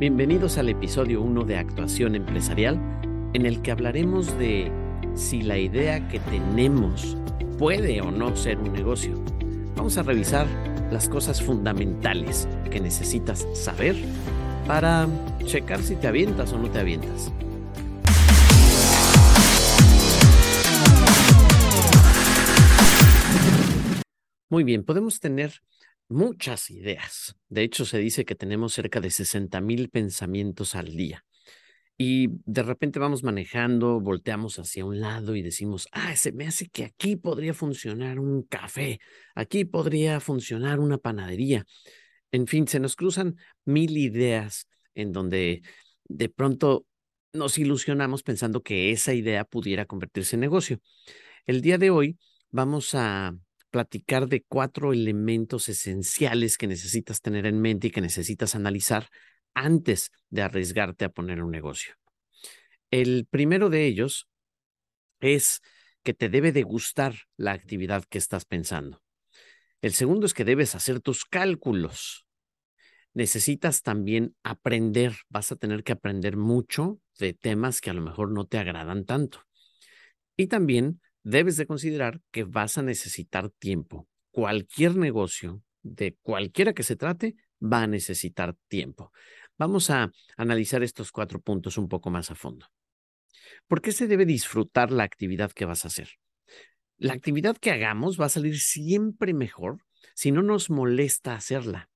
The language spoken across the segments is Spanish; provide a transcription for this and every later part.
Bienvenidos al episodio 1 de Actuación Empresarial, en el que hablaremos de si la idea que tenemos puede o no ser un negocio. Vamos a revisar las cosas fundamentales que necesitas saber para checar si te avientas o no te avientas. Muy bien, podemos tener muchas ideas. De hecho, se dice que tenemos cerca de 60 mil pensamientos al día. Y de repente vamos manejando, volteamos hacia un lado y decimos, ah, se me hace que aquí podría funcionar un café, aquí podría funcionar una panadería. En fin, se nos cruzan mil ideas en donde de pronto nos ilusionamos pensando que esa idea pudiera convertirse en negocio. El día de hoy vamos a platicar de cuatro elementos esenciales que necesitas tener en mente y que necesitas analizar antes de arriesgarte a poner un negocio. El primero de ellos es que te debe de gustar la actividad que estás pensando. El segundo es que debes hacer tus cálculos. Necesitas también aprender, vas a tener que aprender mucho de temas que a lo mejor no te agradan tanto. Y también debes de considerar que vas a necesitar tiempo. Cualquier negocio, de cualquiera que se trate, va a necesitar tiempo. Vamos a analizar estos cuatro puntos un poco más a fondo. ¿Por qué se debe disfrutar la actividad que vas a hacer? La actividad que hagamos va a salir siempre mejor si no nos molesta hacerla.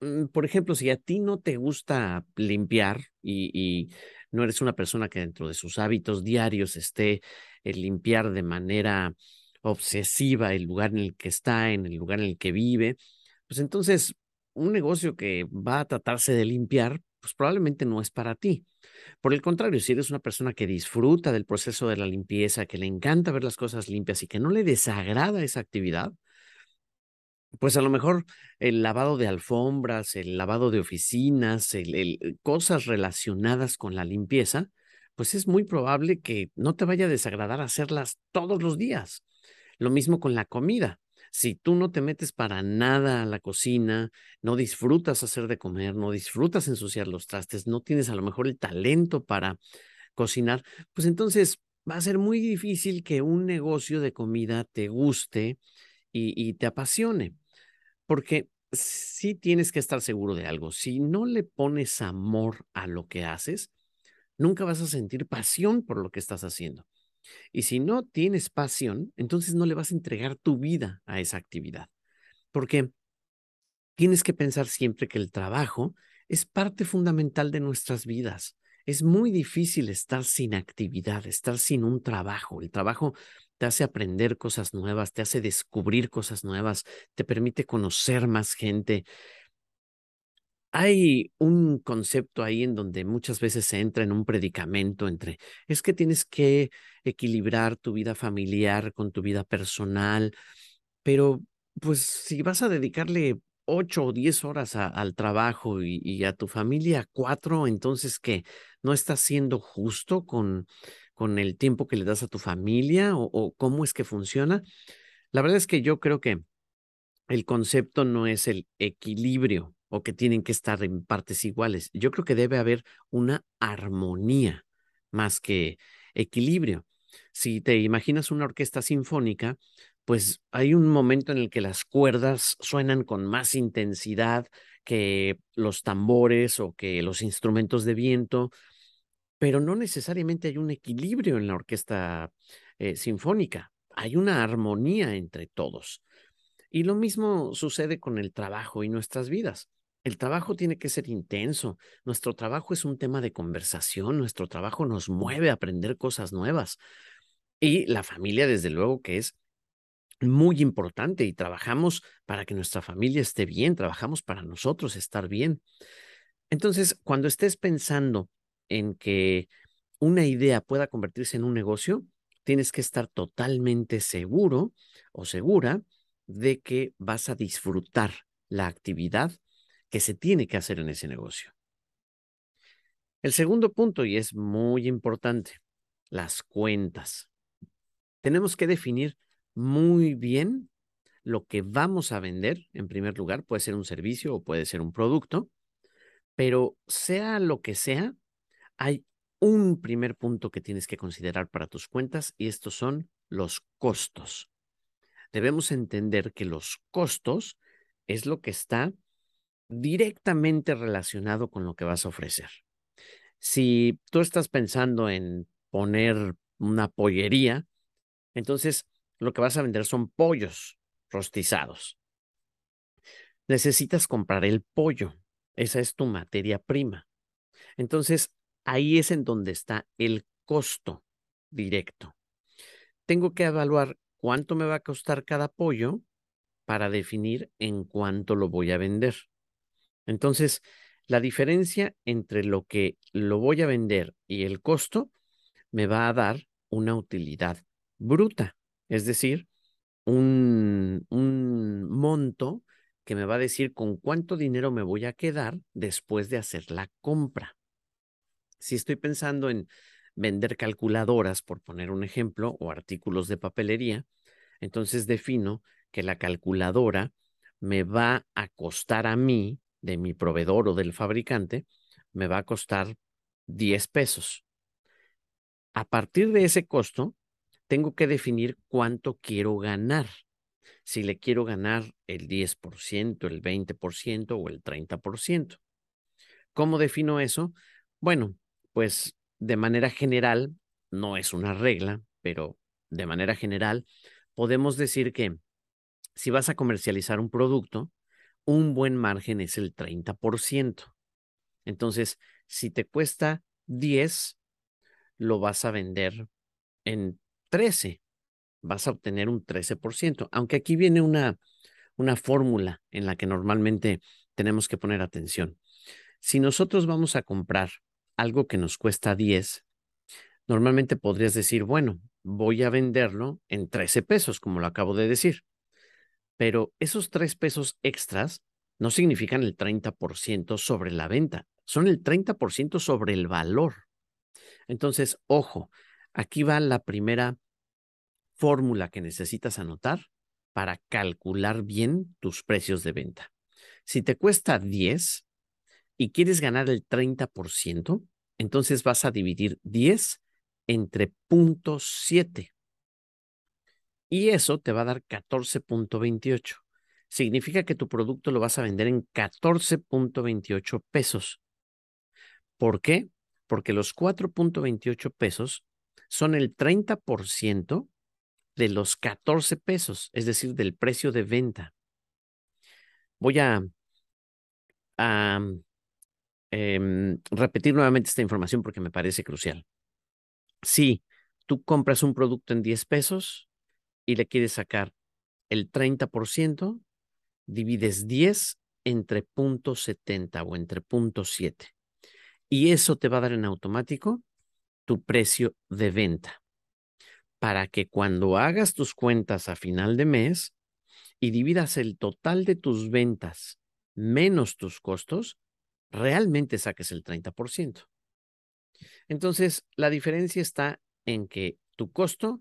Mm, por ejemplo, si a ti no te gusta limpiar y, no eres una persona que dentro de sus hábitos diarios esté el limpiar de manera obsesiva el lugar en el que está, en el lugar en el que vive, pues entonces un negocio que va a tratarse de limpiar, pues probablemente no es para ti. Por el contrario, si eres una persona que disfruta del proceso de la limpieza, que le encanta ver las cosas limpias y que no le desagrada esa actividad, pues a lo mejor el lavado de alfombras, el lavado de oficinas, el, cosas relacionadas con la limpieza, pues es muy probable que no te vaya a desagradar hacerlas todos los días. Lo mismo con la comida. Si tú no te metes para nada a la cocina, no disfrutas hacer de comer, no disfrutas ensuciar los trastes, no tienes a lo mejor el talento para cocinar, pues entonces va a ser muy difícil que un negocio de comida te guste y, te apasione, porque sí tienes que estar seguro de algo. Si no le pones amor a lo que haces, nunca vas a sentir pasión por lo que estás haciendo. Y si no tienes pasión, entonces no le vas a entregar tu vida a esa actividad. Porque tienes que pensar siempre que el trabajo es parte fundamental de nuestras vidas. Es muy difícil estar sin actividad, estar sin un trabajo. El trabajo te hace aprender cosas nuevas, te hace descubrir cosas nuevas, te permite conocer más gente. Hay un concepto ahí en donde muchas veces se entra en un predicamento entre, es que tienes que equilibrar tu vida familiar con tu vida personal, pero pues si vas a dedicarle ocho o diez horas al trabajo y, y, a tu familia cuatro, entonces que no estás siendo justo con, con el tiempo que le das a tu familia o, cómo es que funciona. La verdad es que yo creo que el concepto no es el equilibrio o que tienen que estar en partes iguales. Yo creo que debe haber una armonía más que equilibrio. Si te imaginas una orquesta sinfónica, pues hay un momento en el que las cuerdas suenan con más intensidad que los tambores o que los instrumentos de viento pero no necesariamente hay un equilibrio en la orquesta eh, sinfónica, hay una armonía entre todos. Y lo mismo sucede con el trabajo y nuestras vidas. El trabajo tiene que ser intenso, nuestro trabajo es un tema de conversación, nuestro trabajo nos mueve a aprender cosas nuevas. Y la familia, desde luego, que es muy importante y trabajamos para que nuestra familia esté bien, trabajamos para nosotros estar bien. Entonces, cuando estés pensando en que una idea pueda convertirse en un negocio, tienes que estar totalmente seguro o segura de que vas a disfrutar la actividad que se tiene que hacer en ese negocio. El segundo punto, y es muy importante, las cuentas. Tenemos que definir muy bien lo que vamos a vender, en primer lugar, puede ser un servicio o puede ser un producto, Pero sea lo que sea, hay un primer punto que tienes que considerar para tus cuentas y estos son los costos. Debemos entender que los costos es lo que está directamente relacionado con lo que vas a ofrecer. Si tú estás pensando en poner una pollería, entonces lo que vas a vender son pollos rostizados. Necesitas comprar el pollo. Esa es tu materia prima. Entonces, ahí es en donde está el costo directo. Tengo que evaluar cuánto me va a costar cada pollo para definir en cuánto lo voy a vender. Entonces, la diferencia entre lo que lo voy a vender y el costo me va a dar una utilidad bruta, es decir, un, un monto que me va a decir con cuánto dinero me voy a quedar después de hacer la compra. Si estoy pensando en vender calculadoras, por poner un ejemplo, o artículos de papelería, entonces defino que la calculadora me va a costar a mí, de mi proveedor o del fabricante, me va a costar 10 pesos. A partir de ese costo, tengo que definir cuánto quiero ganar si le quiero ganar el 10%, el 20% o el 30%. ¿Cómo defino eso? Bueno, pues de manera general, no es una regla, pero de manera general, podemos decir que si vas a comercializar un producto, un buen margen es el 30%. Entonces, si te cuesta 10, lo vas a vender en 13 vas a obtener un 13%, aunque aquí viene una, una fórmula en la que normalmente tenemos que poner atención. Si nosotros vamos a comprar algo que nos cuesta 10, normalmente podrías decir, bueno, voy a venderlo en 13 pesos, como lo acabo de decir. Pero esos 3 pesos extras no significan el 30% sobre la venta, son el 30% sobre el valor. Entonces, ojo, aquí va la primera fórmula que necesitas anotar para calcular bien tus precios de venta. Si te cuesta 10 y quieres ganar el 30%, entonces vas a dividir 10 entre 0.7. Y eso te va a dar 14.28. Significa que tu producto lo vas a vender en 14.28 pesos. ¿Por qué? Porque los 4.28 pesos son el 30% de los 14 pesos, es decir, del precio de venta. Voy a, em, repetir nuevamente esta información porque me parece crucial. Si tú compras un producto en 10 pesos y le quieres sacar el 30%, divides 10 entre punto .70 o entre punto .7. Y eso te va a dar en automático tu precio de venta para que cuando hagas tus cuentas a final de mes y dividas el total de tus ventas menos tus costos, realmente saques el 30%. Entonces, la diferencia está en que tu costo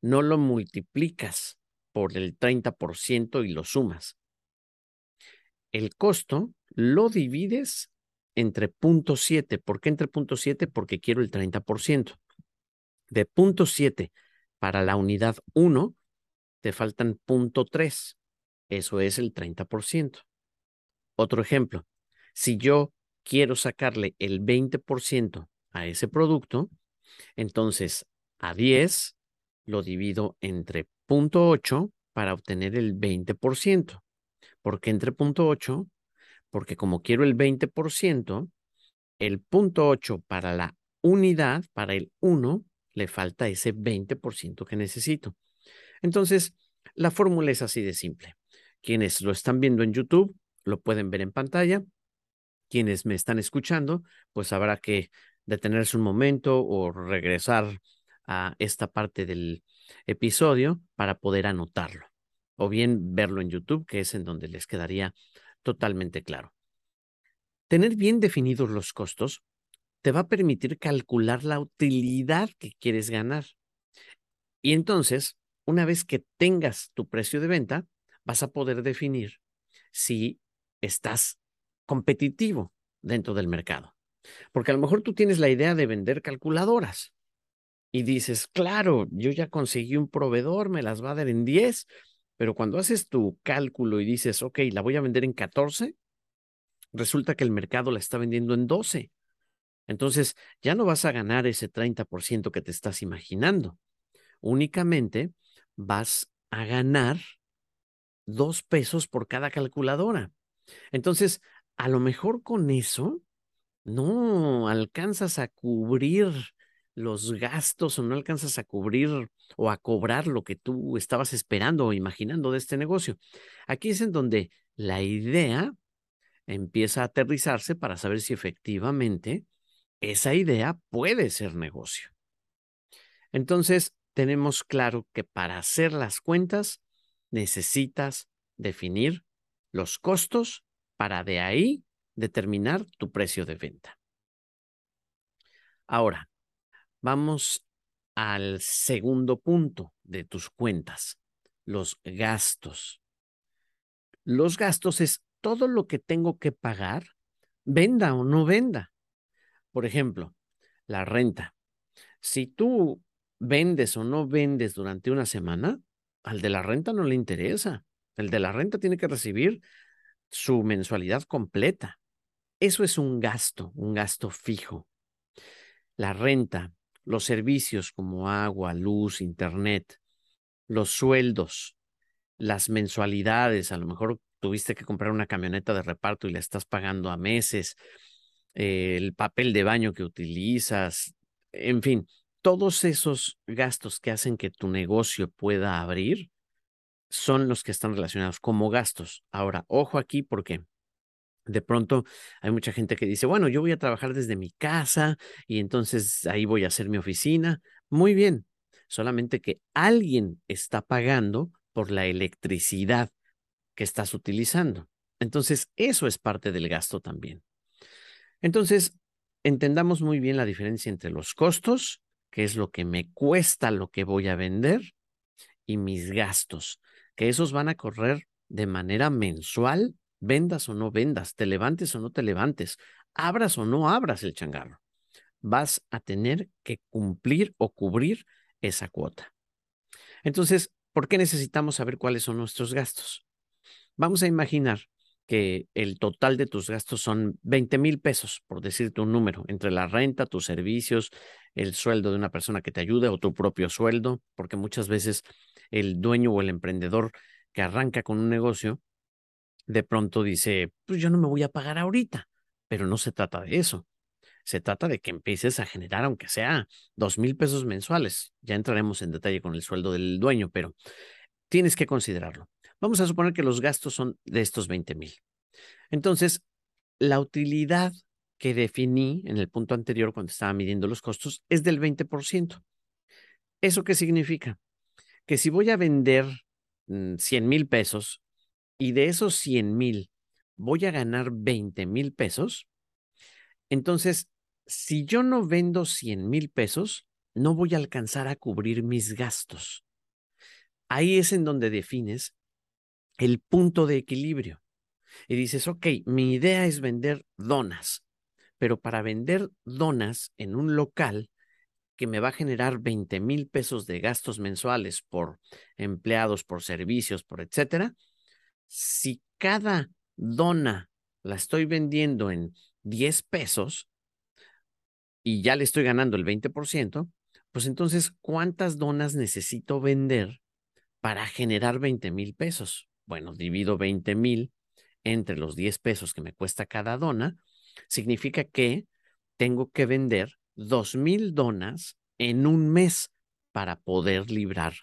no lo multiplicas por el 30% y lo sumas. El costo lo divides entre punto .7. ¿Por qué entre punto .7? Porque quiero el 30% de punto 7 para la unidad 1, te faltan punto 3. Eso es el 30%. Otro ejemplo, si yo quiero sacarle el 20% a ese producto, entonces a 10 lo divido entre punto 8 para obtener el 20%. ¿Por qué entre punto 8? Porque como quiero el 20%, el punto 8 para la unidad, para el 1, le falta ese 20% que necesito. Entonces, la fórmula es así de simple. Quienes lo están viendo en YouTube lo pueden ver en pantalla. Quienes me están escuchando, pues habrá que detenerse un momento o regresar a esta parte del episodio para poder anotarlo. O bien verlo en YouTube, que es en donde les quedaría totalmente claro. Tener bien definidos los costos te va a permitir calcular la utilidad que quieres ganar. Y entonces, una vez que tengas tu precio de venta, vas a poder definir si estás competitivo, dentro del mercado. Porque a lo mejor tú tienes la idea de vender calculadoras y dices, claro, yo ya conseguí un proveedor, me las va a dar en 10, pero cuando haces tu cálculo y dices, ok, la voy a vender en 14, resulta que el mercado la está vendiendo en 12. Entonces, ya no vas a ganar ese 30% que te estás imaginando. Únicamente vas a ganar dos pesos por cada calculadora. Entonces, a lo mejor con eso no alcanzas a cubrir los gastos o no alcanzas a cubrir o a cobrar lo que tú estabas esperando o imaginando de este negocio. Aquí es en donde la idea empieza a aterrizarse para saber si efectivamente esa idea puede ser negocio. Entonces, tenemos claro que para hacer las cuentas necesitas definir los costos para de ahí determinar tu precio de venta. Ahora, vamos al segundo punto de tus cuentas, los gastos. Los gastos es todo lo que tengo que pagar, venda o no venda. Por ejemplo, la renta. Si tú vendes o no vendes durante una semana, al de la renta no le interesa. El de la renta tiene que recibir su mensualidad completa. Eso es un gasto, un gasto fijo. La renta, los servicios como agua, luz, internet, los sueldos, las mensualidades, a lo mejor tuviste que comprar una camioneta de reparto y la estás pagando a meses, eh, el papel de baño que utilizas, en fin, todos esos gastos que hacen que tu negocio pueda abrir son los que están relacionados como gastos. Ahora, ojo aquí porque de pronto hay mucha gente que dice, bueno, yo voy a trabajar desde mi casa y entonces ahí voy a hacer mi oficina. Muy bien, solamente que alguien está pagando por la electricidad que estás utilizando. Entonces, eso es parte del gasto también. Entonces, entendamos muy bien la diferencia entre los costos, que es lo que me cuesta lo que voy a vender, y mis gastos, que esos van a correr de manera mensual, vendas o no vendas, te levantes o no te levantes, abras o no abras el changarro. Vas a tener que cumplir o cubrir esa cuota. Entonces, ¿por qué necesitamos saber cuáles son nuestros gastos? Vamos a imaginar que el total de tus gastos son 20 mil pesos, por decirte un número, entre la renta, tus servicios, el sueldo de una persona que te ayude o tu propio sueldo, porque muchas veces el dueño o el emprendedor que arranca con un negocio, de pronto dice, pues yo no me voy a pagar ahorita, pero no se trata de eso. Se trata de que empieces a generar, aunque sea dos mil pesos mensuales. Ya entraremos en detalle con el sueldo del dueño, pero tienes que considerarlo. Vamos a suponer que los gastos son de estos 20 mil. Entonces, la utilidad que definí en el punto anterior cuando estaba midiendo los costos es del 20%. ¿Eso qué significa? Que si voy a vender 100 mm, mil pesos y de esos 100 mil voy a ganar 20 mil pesos, entonces, si yo no vendo 100 mil pesos, no voy a alcanzar a cubrir mis gastos. Ahí es en donde defines el punto de equilibrio. Y dices, ok, mi idea es vender donas, pero para vender donas en un local que me va a generar 20 mil pesos de gastos mensuales por empleados, por servicios, por etcétera, si cada dona la estoy vendiendo en 10 pesos y ya le estoy ganando el 20%, pues entonces, ¿cuántas donas necesito vender para generar 20 mil pesos? bueno, divido 20 mil entre los 10 pesos que me cuesta cada dona, significa que tengo que vender 2 mil donas en un mes para poder librar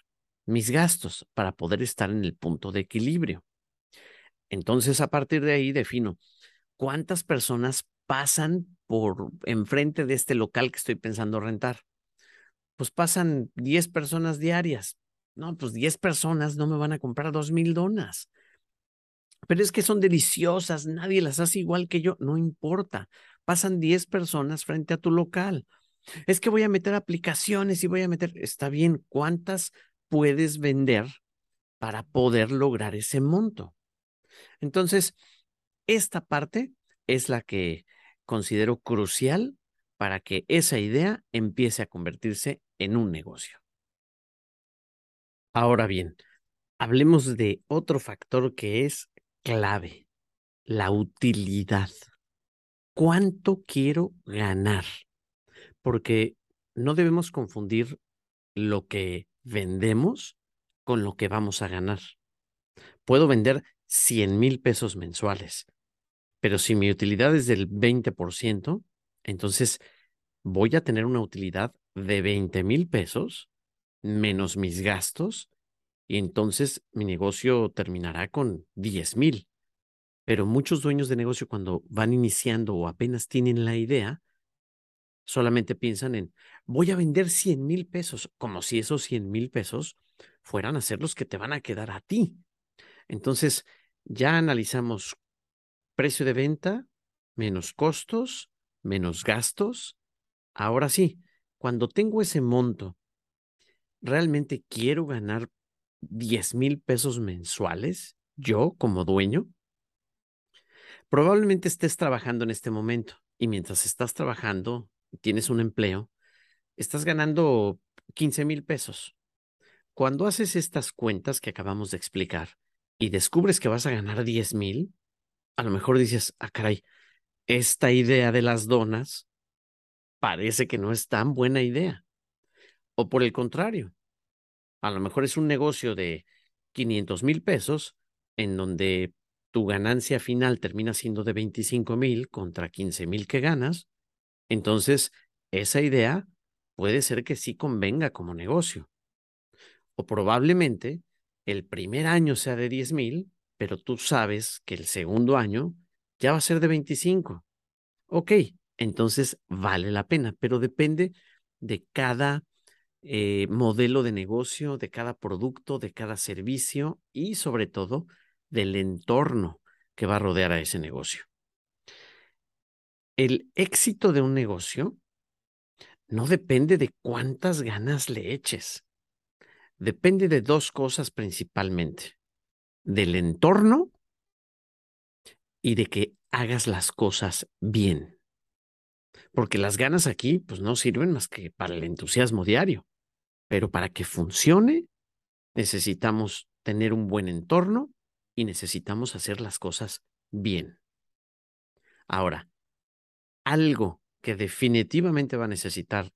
mis gastos, para poder estar en el punto de equilibrio. Entonces, a partir de ahí defino cuántas personas pasan por enfrente de este local que estoy pensando rentar. Pues pasan 10 personas diarias. No, pues 10 personas no me van a comprar dos mil donas. Pero es que son deliciosas, nadie las hace igual que yo, no importa. Pasan 10 personas frente a tu local. Es que voy a meter aplicaciones y voy a meter, está bien, ¿cuántas puedes vender para poder lograr ese monto? Entonces, esta parte es la que considero crucial para que esa idea empiece a convertirse en un negocio. Ahora bien, hablemos de otro factor que es clave, la utilidad. ¿Cuánto quiero ganar? Porque no debemos confundir lo que vendemos con lo que vamos a ganar. Puedo vender 100 mil pesos mensuales, pero si mi utilidad es del 20%, entonces voy a tener una utilidad de 20 mil pesos menos mis gastos y entonces mi negocio terminará con 10 mil. Pero muchos dueños de negocio cuando van iniciando o apenas tienen la idea, solamente piensan en, voy a vender 100 mil pesos, como si esos 100 mil pesos fueran a ser los que te van a quedar a ti. Entonces, ya analizamos precio de venta, menos costos, menos gastos. Ahora sí, cuando tengo ese monto, ¿realmente quiero ganar 10 mil pesos mensuales, yo como dueño, probablemente estés trabajando en este momento y mientras estás trabajando, tienes un empleo, estás ganando 15 mil pesos. Cuando haces estas cuentas que acabamos de explicar y descubres que vas a ganar 10 mil, a lo mejor dices, ah, caray, esta idea de las donas parece que no es tan buena idea. O por el contrario, a lo mejor es un negocio de 500 mil pesos en donde tu ganancia final termina siendo de 25 mil contra 15 mil que ganas. Entonces, esa idea puede ser que sí convenga como negocio. O probablemente el primer año sea de 10 mil, pero tú sabes que el segundo año ya va a ser de 25. Ok, entonces vale la pena, pero depende de cada eh, modelo de negocio, de cada producto, de cada servicio y sobre todo del entorno que va a rodear a ese negocio. El éxito de un negocio no depende de cuántas ganas le eches. Depende de dos cosas principalmente. Del entorno y de que hagas las cosas bien. Porque las ganas aquí pues no sirven más que para el entusiasmo diario. Pero para que funcione, necesitamos tener un buen entorno y necesitamos hacer las cosas bien. Ahora, algo que definitivamente va a necesitar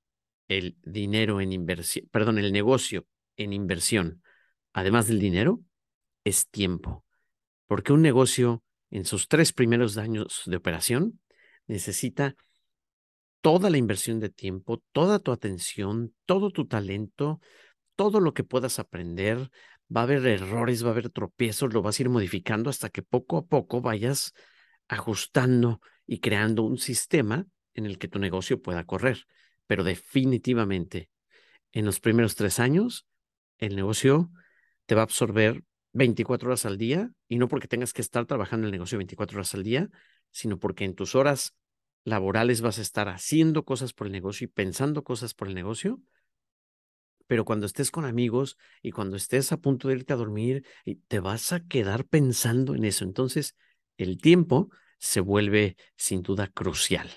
el dinero en inversión, perdón, el negocio en inversión, además del dinero, es tiempo. Porque un negocio en sus tres primeros años de operación necesita toda la inversión de tiempo, toda tu atención, todo tu talento, todo lo que puedas aprender. Va a haber errores, va a haber tropiezos, lo vas a ir modificando hasta que poco a poco vayas ajustando y creando un sistema en el que tu negocio pueda correr. Pero definitivamente, en los primeros tres años, el negocio te va a absorber 24 horas al día y no porque tengas que estar trabajando el negocio 24 horas al día, sino porque en tus horas laborales vas a estar haciendo cosas por el negocio y pensando cosas por el negocio, pero cuando estés con amigos y cuando estés a punto de irte a dormir, te vas a quedar pensando en eso. Entonces, el tiempo se vuelve sin duda crucial.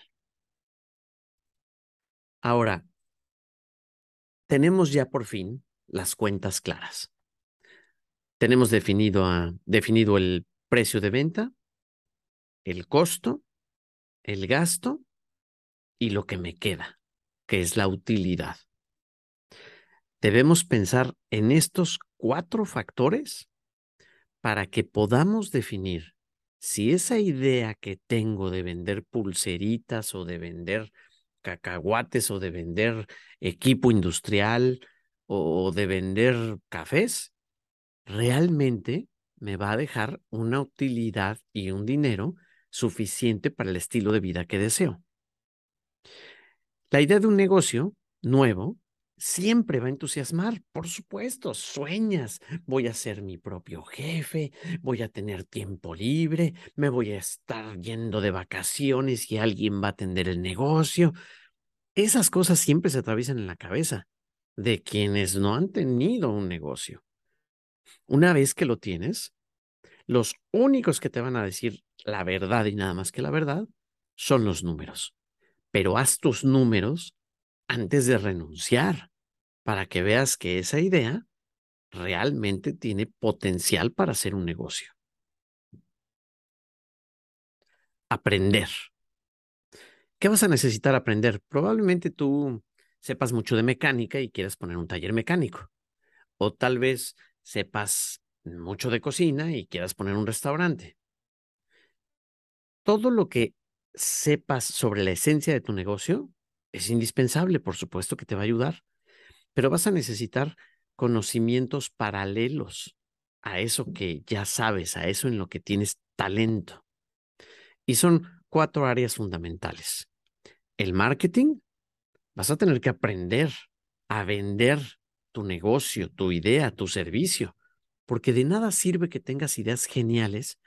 Ahora, tenemos ya por fin las cuentas claras. Tenemos definido, definido el precio de venta, el costo el gasto y lo que me queda, que es la utilidad. Debemos pensar en estos cuatro factores para que podamos definir si esa idea que tengo de vender pulseritas o de vender cacahuates o de vender equipo industrial o de vender cafés, realmente me va a dejar una utilidad y un dinero suficiente para el estilo de vida que deseo. La idea de un negocio nuevo siempre va a entusiasmar, por supuesto, sueñas, voy a ser mi propio jefe, voy a tener tiempo libre, me voy a estar yendo de vacaciones y alguien va a atender el negocio. Esas cosas siempre se atraviesan en la cabeza de quienes no han tenido un negocio. Una vez que lo tienes, los únicos que te van a decir la verdad y nada más que la verdad son los números. Pero haz tus números antes de renunciar para que veas que esa idea realmente tiene potencial para ser un negocio. Aprender. ¿Qué vas a necesitar aprender? Probablemente tú sepas mucho de mecánica y quieras poner un taller mecánico. O tal vez sepas mucho de cocina y quieras poner un restaurante. Todo lo que sepas sobre la esencia de tu negocio es indispensable, por supuesto que te va a ayudar, pero vas a necesitar conocimientos paralelos a eso que ya sabes, a eso en lo que tienes talento. Y son cuatro áreas fundamentales. El marketing, vas a tener que aprender a vender tu negocio, tu idea, tu servicio, porque de nada sirve que tengas ideas geniales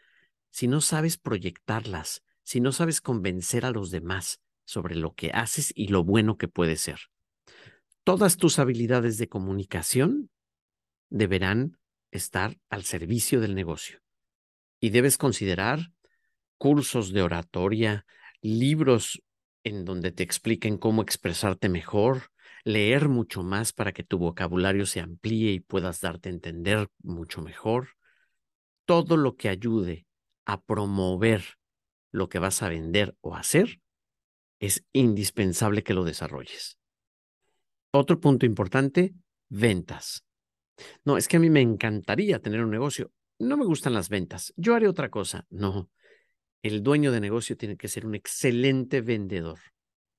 si no sabes proyectarlas, si no sabes convencer a los demás sobre lo que haces y lo bueno que puede ser. Todas tus habilidades de comunicación deberán estar al servicio del negocio. Y debes considerar cursos de oratoria, libros en donde te expliquen cómo expresarte mejor, leer mucho más para que tu vocabulario se amplíe y puedas darte a entender mucho mejor. Todo lo que ayude a promover lo que vas a vender o hacer, es indispensable que lo desarrolles. Otro punto importante, ventas. No, es que a mí me encantaría tener un negocio. No me gustan las ventas. Yo haré otra cosa. No, el dueño de negocio tiene que ser un excelente vendedor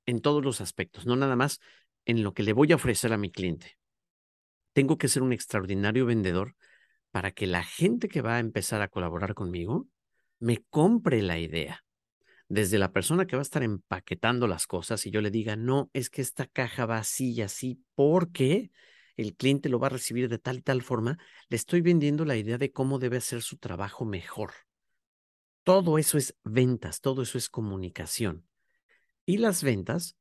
en todos los aspectos, no nada más en lo que le voy a ofrecer a mi cliente. Tengo que ser un extraordinario vendedor para que la gente que va a empezar a colaborar conmigo me compre la idea. Desde la persona que va a estar empaquetando las cosas y yo le diga, no, es que esta caja va así y así porque el cliente lo va a recibir de tal y tal forma, le estoy vendiendo la idea de cómo debe hacer su trabajo mejor. Todo eso es ventas, todo eso es comunicación. Y las ventas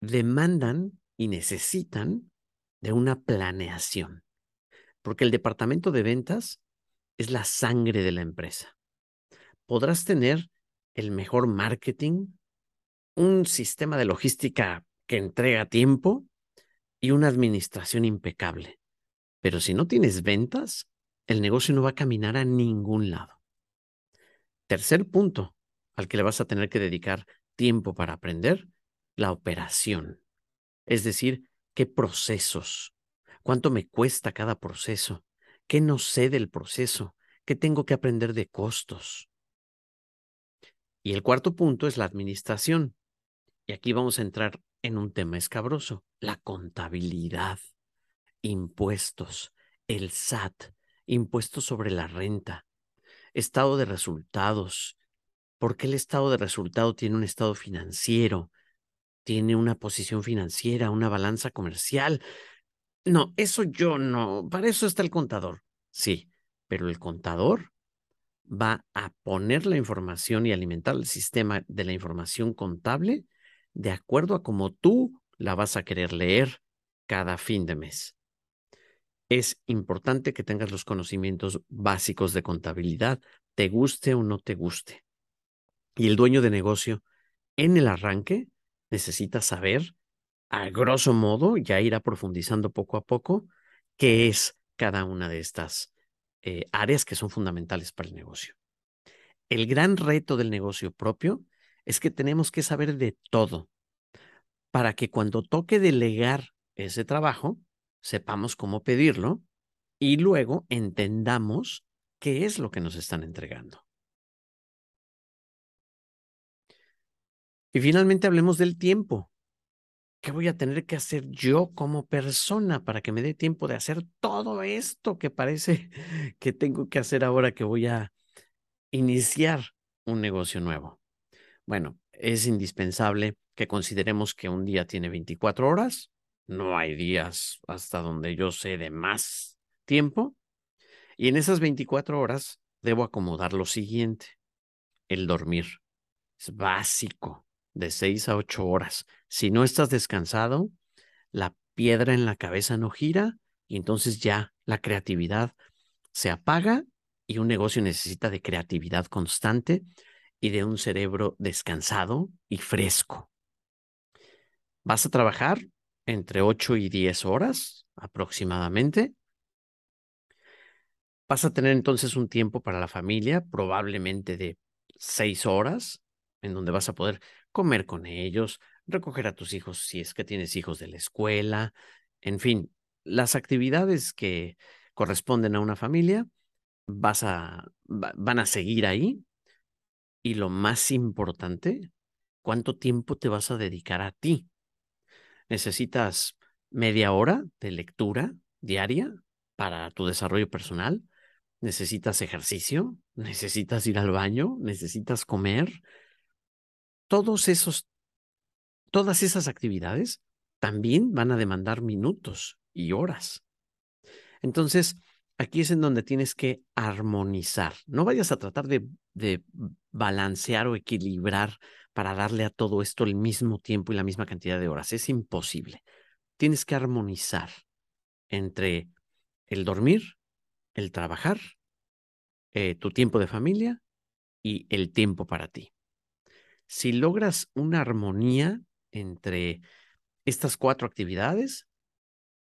demandan y necesitan de una planeación, porque el departamento de ventas es la sangre de la empresa. Podrás tener el mejor marketing, un sistema de logística que entrega tiempo y una administración impecable. Pero si no tienes ventas, el negocio no va a caminar a ningún lado. Tercer punto al que le vas a tener que dedicar tiempo para aprender, la operación. Es decir, qué procesos, cuánto me cuesta cada proceso, qué no sé del proceso, qué tengo que aprender de costos. Y el cuarto punto es la administración. Y aquí vamos a entrar en un tema escabroso, la contabilidad, impuestos, el SAT, impuestos sobre la renta, estado de resultados. ¿Por qué el estado de resultado tiene un estado financiero? Tiene una posición financiera, una balanza comercial. No, eso yo no. Para eso está el contador. Sí, pero el contador va a poner la información y alimentar el sistema de la información contable de acuerdo a cómo tú la vas a querer leer cada fin de mes es importante que tengas los conocimientos básicos de contabilidad, te guste o no te guste. Y el dueño de negocio, en el arranque, necesita saber, a grosso modo, ya irá profundizando poco a poco, qué es cada una de estas eh, áreas que son fundamentales para el negocio. El gran reto del negocio propio es que tenemos que saber de todo para que cuando toque delegar ese trabajo, sepamos cómo pedirlo y luego entendamos qué es lo que nos están entregando. Y finalmente hablemos del tiempo. ¿Qué voy a tener que hacer yo como persona para que me dé tiempo de hacer todo esto que parece que tengo que hacer ahora que voy a iniciar un negocio nuevo? Bueno, es indispensable que consideremos que un día tiene 24 horas no hay días hasta donde yo sé de más tiempo. Y en esas 24 horas debo acomodar lo siguiente, el dormir. Es básico, de 6 a 8 horas. Si no estás descansado, la piedra en la cabeza no gira y entonces ya la creatividad se apaga y un negocio necesita de creatividad constante y de un cerebro descansado y fresco. Vas a trabajar entre 8 y 10 horas aproximadamente. Vas a tener entonces un tiempo para la familia, probablemente de 6 horas, en donde vas a poder comer con ellos, recoger a tus hijos si es que tienes hijos de la escuela, en fin, las actividades que corresponden a una familia vas a, van a seguir ahí. Y lo más importante, ¿cuánto tiempo te vas a dedicar a ti? ¿Necesitas media hora de lectura diaria para tu desarrollo personal? ¿Necesitas ejercicio? ¿Necesitas ir al baño? ¿Necesitas comer? Todos esos, todas esas actividades también van a demandar minutos y horas. Entonces, aquí es en donde tienes que armonizar. No vayas a tratar de, balancear o equilibrar para darle a todo esto el mismo tiempo y la misma cantidad de horas. Es imposible. Tienes que armonizar entre el dormir, el trabajar, eh, tu tiempo de familia y el tiempo para ti. Si logras una armonía entre estas cuatro actividades,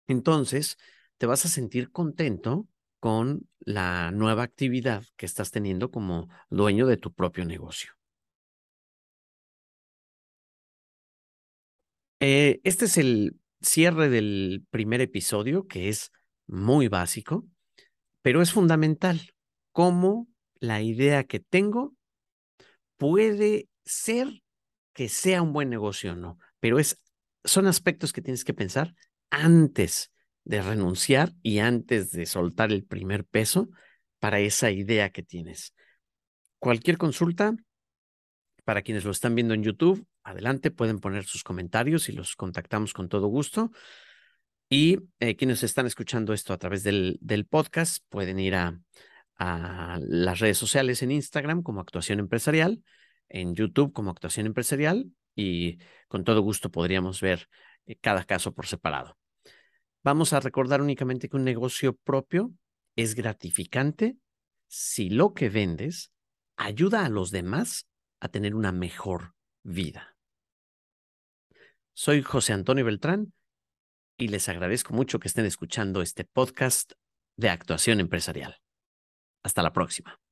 entonces te vas a sentir contento con la nueva actividad que estás teniendo como dueño de tu propio negocio. Eh, este es el cierre del primer episodio, que es muy básico, pero es fundamental. Cómo la idea que tengo puede ser que sea un buen negocio o no, pero es, son aspectos que tienes que pensar antes de renunciar y antes de soltar el primer peso para esa idea que tienes. Cualquier consulta, para quienes lo están viendo en YouTube, adelante, pueden poner sus comentarios y los contactamos con todo gusto. Y eh, quienes están escuchando esto a través del, del podcast pueden ir a, a, las redes sociales en Instagram como Actuación Empresarial, en YouTube como Actuación Empresarial y con todo gusto podríamos ver eh, cada caso por separado. Vamos a recordar únicamente que un negocio propio es gratificante si lo que vendes ayuda a los demás a tener una mejor vida. Soy José Antonio Beltrán y les agradezco mucho que estén escuchando este podcast de actuación empresarial. Hasta la próxima.